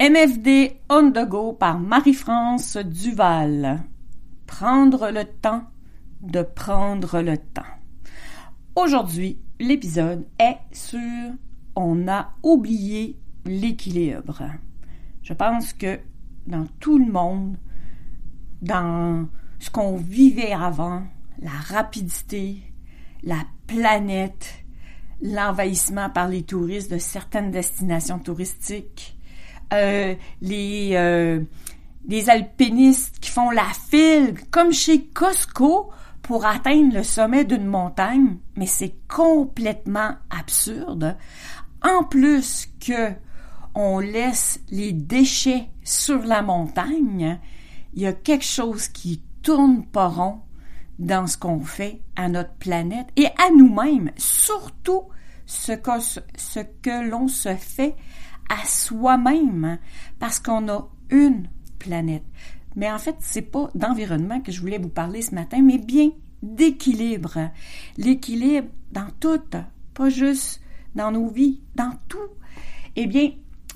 MFD on the go par Marie-France Duval. Prendre le temps de prendre le temps. Aujourd'hui, l'épisode est sur on a oublié l'équilibre. Je pense que dans tout le monde, dans ce qu'on vivait avant, la rapidité, la planète, l'envahissement par les touristes de certaines destinations touristiques, euh, les, euh, les alpinistes qui font la file, comme chez Costco, pour atteindre le sommet d'une montagne, mais c'est complètement absurde. En plus que on laisse les déchets sur la montagne, il y a quelque chose qui tourne pas rond dans ce qu'on fait à notre planète et à nous-mêmes, surtout ce que, ce que l'on se fait à soi-même parce qu'on a une planète. Mais en fait, c'est pas d'environnement que je voulais vous parler ce matin, mais bien d'équilibre. L'équilibre dans tout, pas juste dans nos vies, dans tout. Eh bien,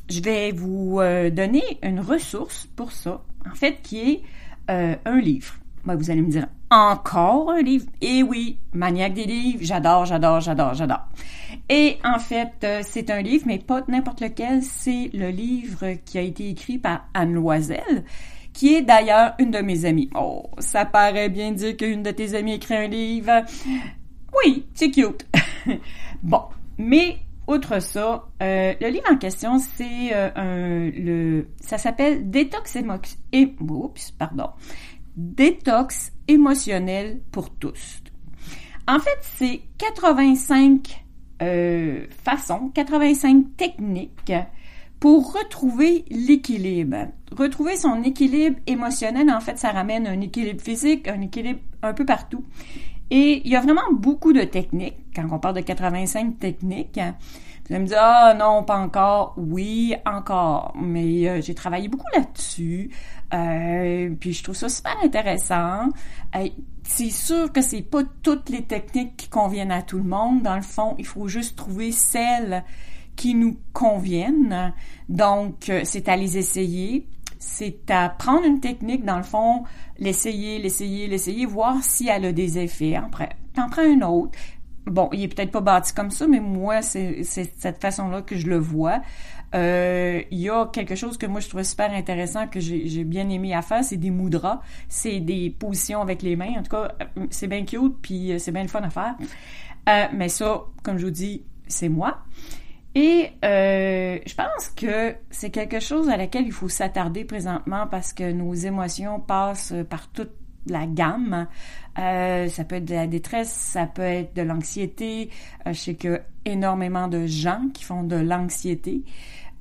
je vais vous euh, donner une ressource pour ça, en fait, qui est euh, un livre. vous allez me dire, encore un livre? Eh oui, maniaque des livres, j'adore, j'adore, j'adore, j'adore. Et en fait, euh, c'est un livre, mais pas n'importe lequel, c'est le livre qui a été écrit par Anne Loisel, qui est d'ailleurs une de mes amies. Oh, ça paraît bien dire qu'une de tes amies écrit un livre. Oui, c'est cute. bon, mais outre ça, euh, le livre en question, c'est euh, un le ça s'appelle Détox et oups, pardon. Détox émotionnel pour tous. En fait, c'est 85 euh, façons, 85 techniques pour retrouver l'équilibre. Retrouver son équilibre émotionnel, en fait, ça ramène un équilibre physique, un équilibre un peu partout. Et il y a vraiment beaucoup de techniques. Quand on parle de 85 techniques, vous allez me dire, ah non, pas encore. Oui, encore. Mais euh, j'ai travaillé beaucoup là-dessus. Euh, puis je trouve ça super intéressant. C'est sûr que c'est pas toutes les techniques qui conviennent à tout le monde. Dans le fond, il faut juste trouver celles qui nous conviennent. Donc, euh, c'est à les essayer. C'est à prendre une technique, dans le fond, l'essayer, l'essayer, l'essayer, voir si elle a des effets. Après, t'en prends une autre. Bon, il est peut-être pas bâti comme ça, mais moi, c'est cette façon-là que je le vois. Euh, il y a quelque chose que moi je trouve super intéressant que j'ai bien aimé à faire, c'est des moudras, c'est des positions avec les mains. En tout cas, c'est bien cute puis c'est bien le fun à faire. Euh, mais ça, comme je vous dis, c'est moi. Et euh, je pense que c'est quelque chose à laquelle il faut s'attarder présentement parce que nos émotions passent par toute la gamme. Euh, ça peut être de la détresse, ça peut être de l'anxiété. Euh, je sais qu'il y a énormément de gens qui font de l'anxiété.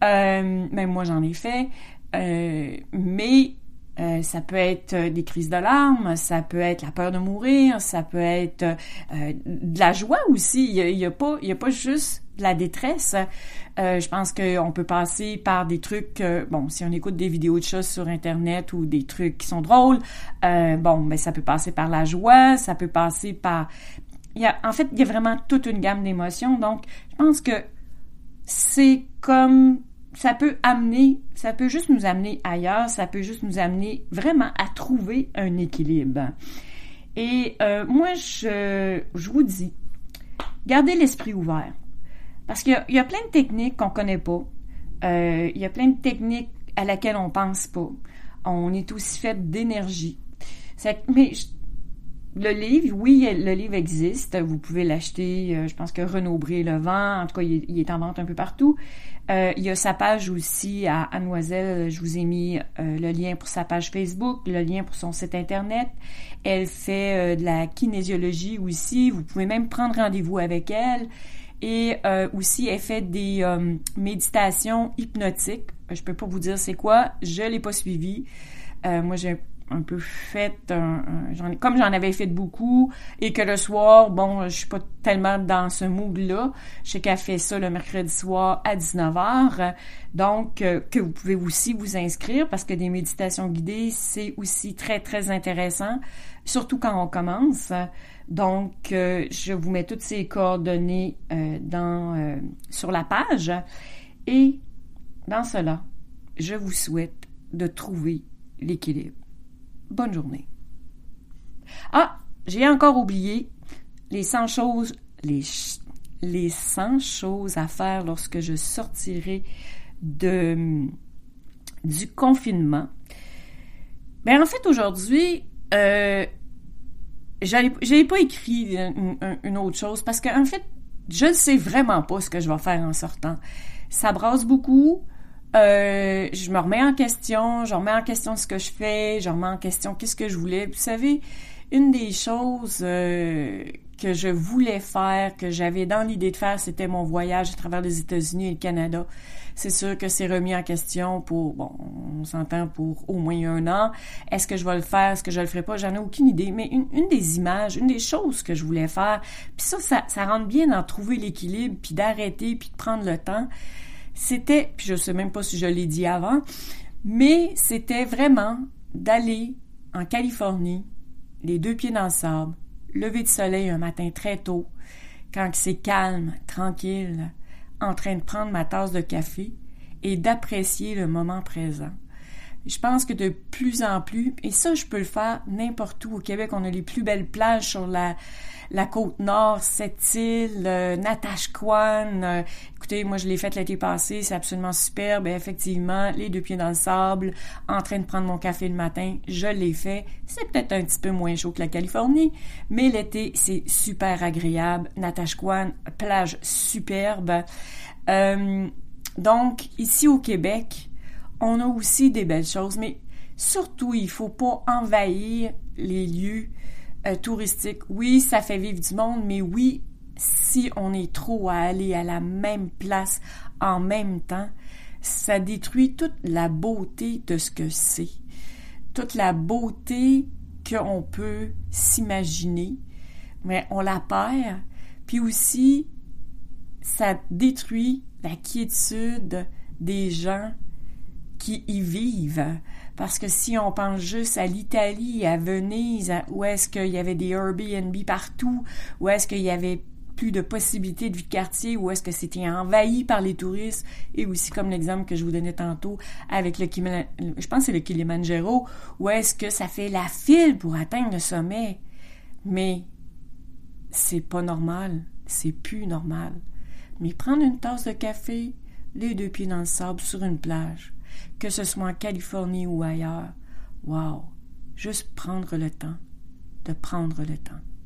Euh, même moi, j'en ai fait. Euh, mais euh, ça peut être des crises de larmes, ça peut être la peur de mourir, ça peut être de la joie aussi. Il n'y a, a, pas, il y a pas juste de la détresse. Euh, je pense qu'on peut passer par des trucs, bon, si on écoute des vidéos de choses sur Internet ou des trucs qui sont drôles, euh, bon, ben ça peut passer par la joie, ça peut passer par... Il y a, en fait, il y a vraiment toute une gamme d'émotions. Donc, je pense que c'est comme ça peut amener, ça peut juste nous amener ailleurs, ça peut juste nous amener vraiment à trouver un équilibre. Et euh, moi, je, je vous dis, gardez l'esprit ouvert. Parce qu'il y, a plein de techniques qu'on connaît pas. Euh, il y a plein de techniques à laquelle on pense pas. On est aussi fait d'énergie. Le livre, oui, le livre existe. Vous pouvez l'acheter. Euh, je pense que Renaud Bré le vend. En tout cas, il est, en vente un peu partout. Euh, il y a sa page aussi à Annoiselle. Je vous ai mis euh, le lien pour sa page Facebook, le lien pour son site Internet. Elle fait de la kinésiologie aussi. Vous pouvez même prendre rendez-vous avec elle. Et aussi, elle fait des méditations hypnotiques. Je peux pas vous dire c'est quoi. Je l'ai pas suivi. moi, j'ai un peu fait, comme j'en avais fait beaucoup, et que le soir, bon, je suis pas tellement dans ce mood-là. Je sais qu'elle fait ça le mercredi soir à 19h. Donc, euh, que vous pouvez aussi vous inscrire parce que des méditations guidées, c'est aussi très, très intéressant, surtout quand on commence. Donc, euh, je vous mets toutes ces coordonnées euh, dans, sur la page. Et dans cela, je vous souhaite de trouver l'équilibre. Bonne journée. Ah, j'ai encore oublié les 100 choses, les, les 100 choses à faire lorsque je sortirai du confinement. Ben, en fait, aujourd'hui, euh, j'avais pas écrit une, autre chose parce qu'en fait, je ne sais vraiment pas ce que je vais faire en sortant. Ça brasse beaucoup. Euh, je me remets en question, je remets en question ce que je fais, je remets en question qu'est-ce que je voulais. Vous savez, une des choses euh, que je voulais faire, que j'avais dans l'idée de faire, c'était mon voyage à travers les États-Unis et le Canada. C'est sûr que c'est remis en question pour, bon, on s'entend pour au moins un an. Est-ce que je vais le faire? Est-ce que je le ferai pas? J'en ai aucune idée. Mais une, des images, une des choses que je voulais faire, puis ça, ça, ça rentre bien dans trouver l'équilibre, puis d'arrêter, puis de prendre le temps. C'était, puis je sais même pas si je l'ai dit avant, mais c'était vraiment d'aller en Californie, les deux pieds dans le sable, lever de soleil un matin très tôt, quand c'est calme, tranquille, en train de prendre ma tasse de café et d'apprécier le moment présent. Je pense que de plus en plus, et ça, je peux le faire n'importe où. Au Québec, on a les plus belles plages sur la, la côte nord, cette île, euh, Natashquan. Euh, moi, je l'ai faite l'été passé, c'est absolument superbe. Effectivement, les deux pieds dans le sable, en train de prendre mon café le matin, je l'ai fait. C'est peut-être un petit peu moins chaud que la Californie, mais l'été, c'est super agréable. Natashquan, plage superbe. Euh, donc, ici au Québec, on a aussi des belles choses, mais surtout, il faut pas envahir les lieux euh, touristiques. Oui, ça fait vivre du monde, mais oui, si on est trop à aller à la même place en même temps, ça détruit toute la beauté de ce que c'est, toute la beauté qu'on peut s'imaginer, mais on la perd, puis aussi ça détruit la quiétude des gens qui y vivent. Parce que si on pense juste à l'Italie, à Venise, où est-ce qu'il y avait des Airbnb partout, où est-ce qu'il y avait plus de possibilités de vie de quartier, où est-ce que c'était envahi par les touristes, et aussi comme l'exemple que je vous donnais tantôt avec le je pense c'est le Kilimanjaro, où est-ce que ça fait la file pour atteindre le sommet? Mais c'est pas normal, c'est plus normal. Mais prendre une tasse de café, les deux pieds dans le sable sur une plage, que ce soit en Californie ou ailleurs. Wow! Juste prendre le temps de prendre le temps.